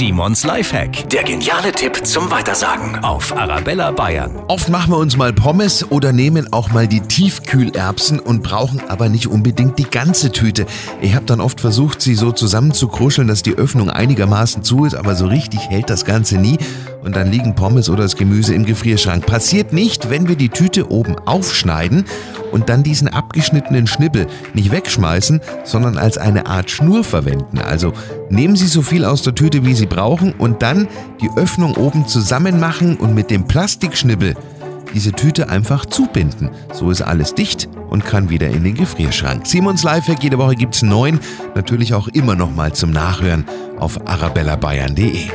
Simons Lifehack. Der geniale Tipp zum Weitersagen auf Arabella Bayern. Oft machen wir uns mal Pommes oder nehmen auch mal die Tiefkühlerbsen und brauchen aber nicht unbedingt die ganze Tüte. Ich habe dann oft versucht, sie so zusammenzukruscheln, dass die Öffnung einigermaßen zu ist, aber so richtig hält das Ganze nie. Und dann liegen Pommes oder das Gemüse im Gefrierschrank. Passiert nicht, wenn wir die Tüte oben aufschneiden und dann diesen abgeschnittenen Schnibbel nicht wegschmeißen, sondern als eine Art Schnur verwenden. Also nehmen Sie so viel aus der Tüte, wie Sie brauchen und dann die Öffnung oben zusammen machen und mit dem Plastikschnibbel diese Tüte einfach zubinden. So ist alles dicht und kann wieder in den Gefrierschrank. Simons Lifehack, jede Woche gibt's neun. Natürlich auch immer noch mal zum Nachhören auf arabellabayern.de.